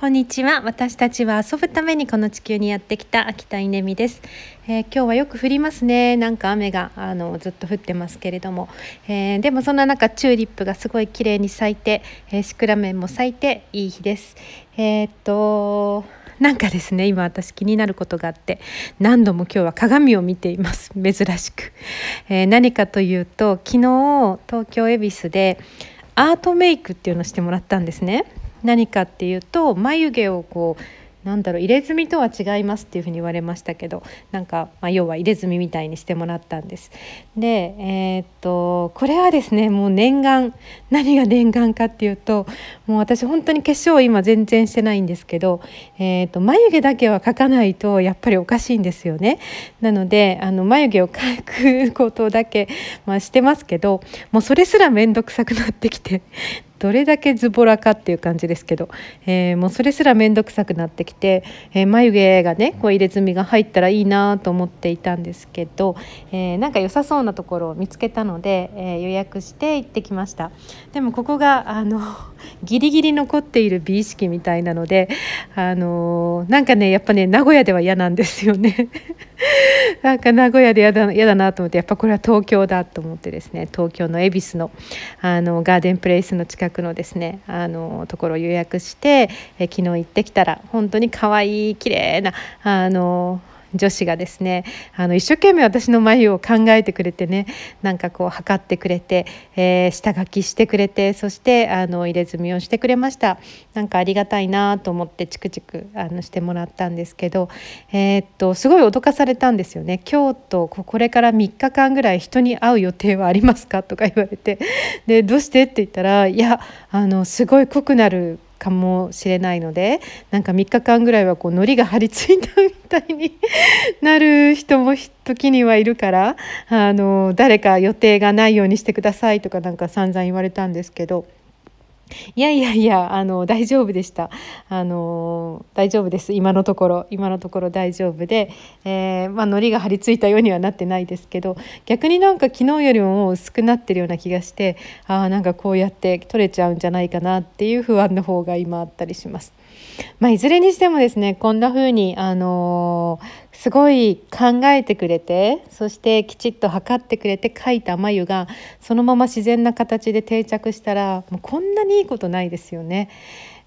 こんにちは。私たちは遊ぶためにこの地球にやってきた秋田稲美です、えー、今日はよく降りますね。なんか雨があのずっと降ってますけれども、えー、でもそんな中チューリップがすごい綺麗に咲いて、えー、シクラメンも咲いていい日です。えっとなんかですね今私気になることがあって何度も今日は鏡を見ています。珍しく、え何かというと昨日東京恵比寿でアートメイクっていうのをしてもらったんですね。何かっていうと眉毛をこうなんだろう入れ墨とは違いますっていうふうに言われましたけどなんか、まあ、要は入れ墨みたいにしてもらったんです。で、えー、っとこれはですねもう念願何が念願かっていうともう私本当に化粧今全然してないんですけど、えー、っと眉毛だけは描かないとやっぱりおかしいんですよね。なのであの眉毛を描くことだけ、まあ、してますけどもうそれすら面倒くさくなってきてどれだけズボラかっていう感じですけど、えー、もうそれすら面倒くさくなってきて、えー、眉毛がねこう入れ墨が入ったらいいなと思っていたんですけど、えー、なんか良さそうなところを見つけたので、え予約して行ってきました。でもここがあの ギリギリ残っている美意識みたいなのであのなんかねやっぱね名古屋では嫌なんですよね。なんか名古屋で嫌だやだなと思ってやっぱこれは東京だと思ってですね東京の恵比寿のあのガーデンプレイスの近くのですねあのところを予約してえ昨日行ってきたら本当に可愛い綺麗なあの女子がですねあの一生懸命私の眉を考えてくれてねなんかこう測ってくれて、えー、下書きしてくれてそしてあの入れ墨をしてくれました。なんかありがたいなと思ってチクチクあのしてもらったんですけど、えー、っとすごい脅かされたんですよね。今日とこれから3日間ぐらい人に会う予定はありますか？とか言われて。でどうして？って言ったらいやあのすごい濃くなるかもしれないのでなんか3日間ぐらいはこう糊が張り付いたみたいに なる人も時にはいるからあの誰か予定がないようにしてくださいとかなんか散々言われたんですけど。いやいやいやあの大丈夫でしたあの大丈夫です今のところ今のところ大丈夫で、えー、まあリが張り付いたようにはなってないですけど逆になんか昨日よりも薄くなってるような気がしてあなんかこうやって取れちゃうんじゃないかなっていう不安の方が今あったりします。まあ、いずれにしてもですねこんな風にあのー、すごい考えてくれてそしてきちっと測ってくれて描いた眉がそのまま自然な形で定着したらもうこんなにいいことないですよね。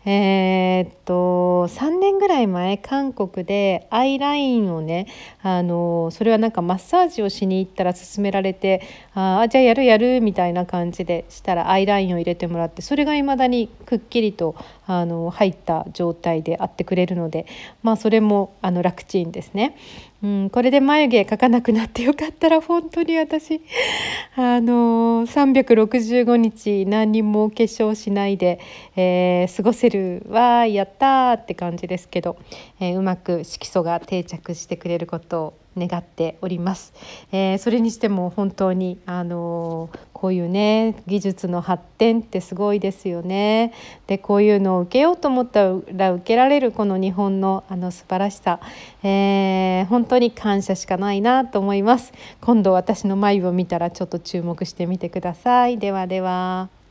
えー、っと3年ぐらい前韓国でアイラインをねあのそれはなんかマッサージをしに行ったら勧められてあじゃあやるやるみたいな感じでしたらアイラインを入れてもらってそれがいまだにくっきりとあの入った状態であってくれるのでまあそれもあの楽ちんですね。うん、これで眉毛描かなくなってよかったら本当に私 あの365日何人も化粧しないで、えー、過ごせるわやったって感じですけど、えー、うまく色素が定着してくれることを願っております、えー、それにしても本当にあのこういうね技術の発展ってすごいですよね。でこういうのを受けようと思ったら受けられるこの日本のあの素晴らしさ、えー、本当に感謝しかないなと思います。今度私の眉を見たらちょっと注目してみてください。ではでは。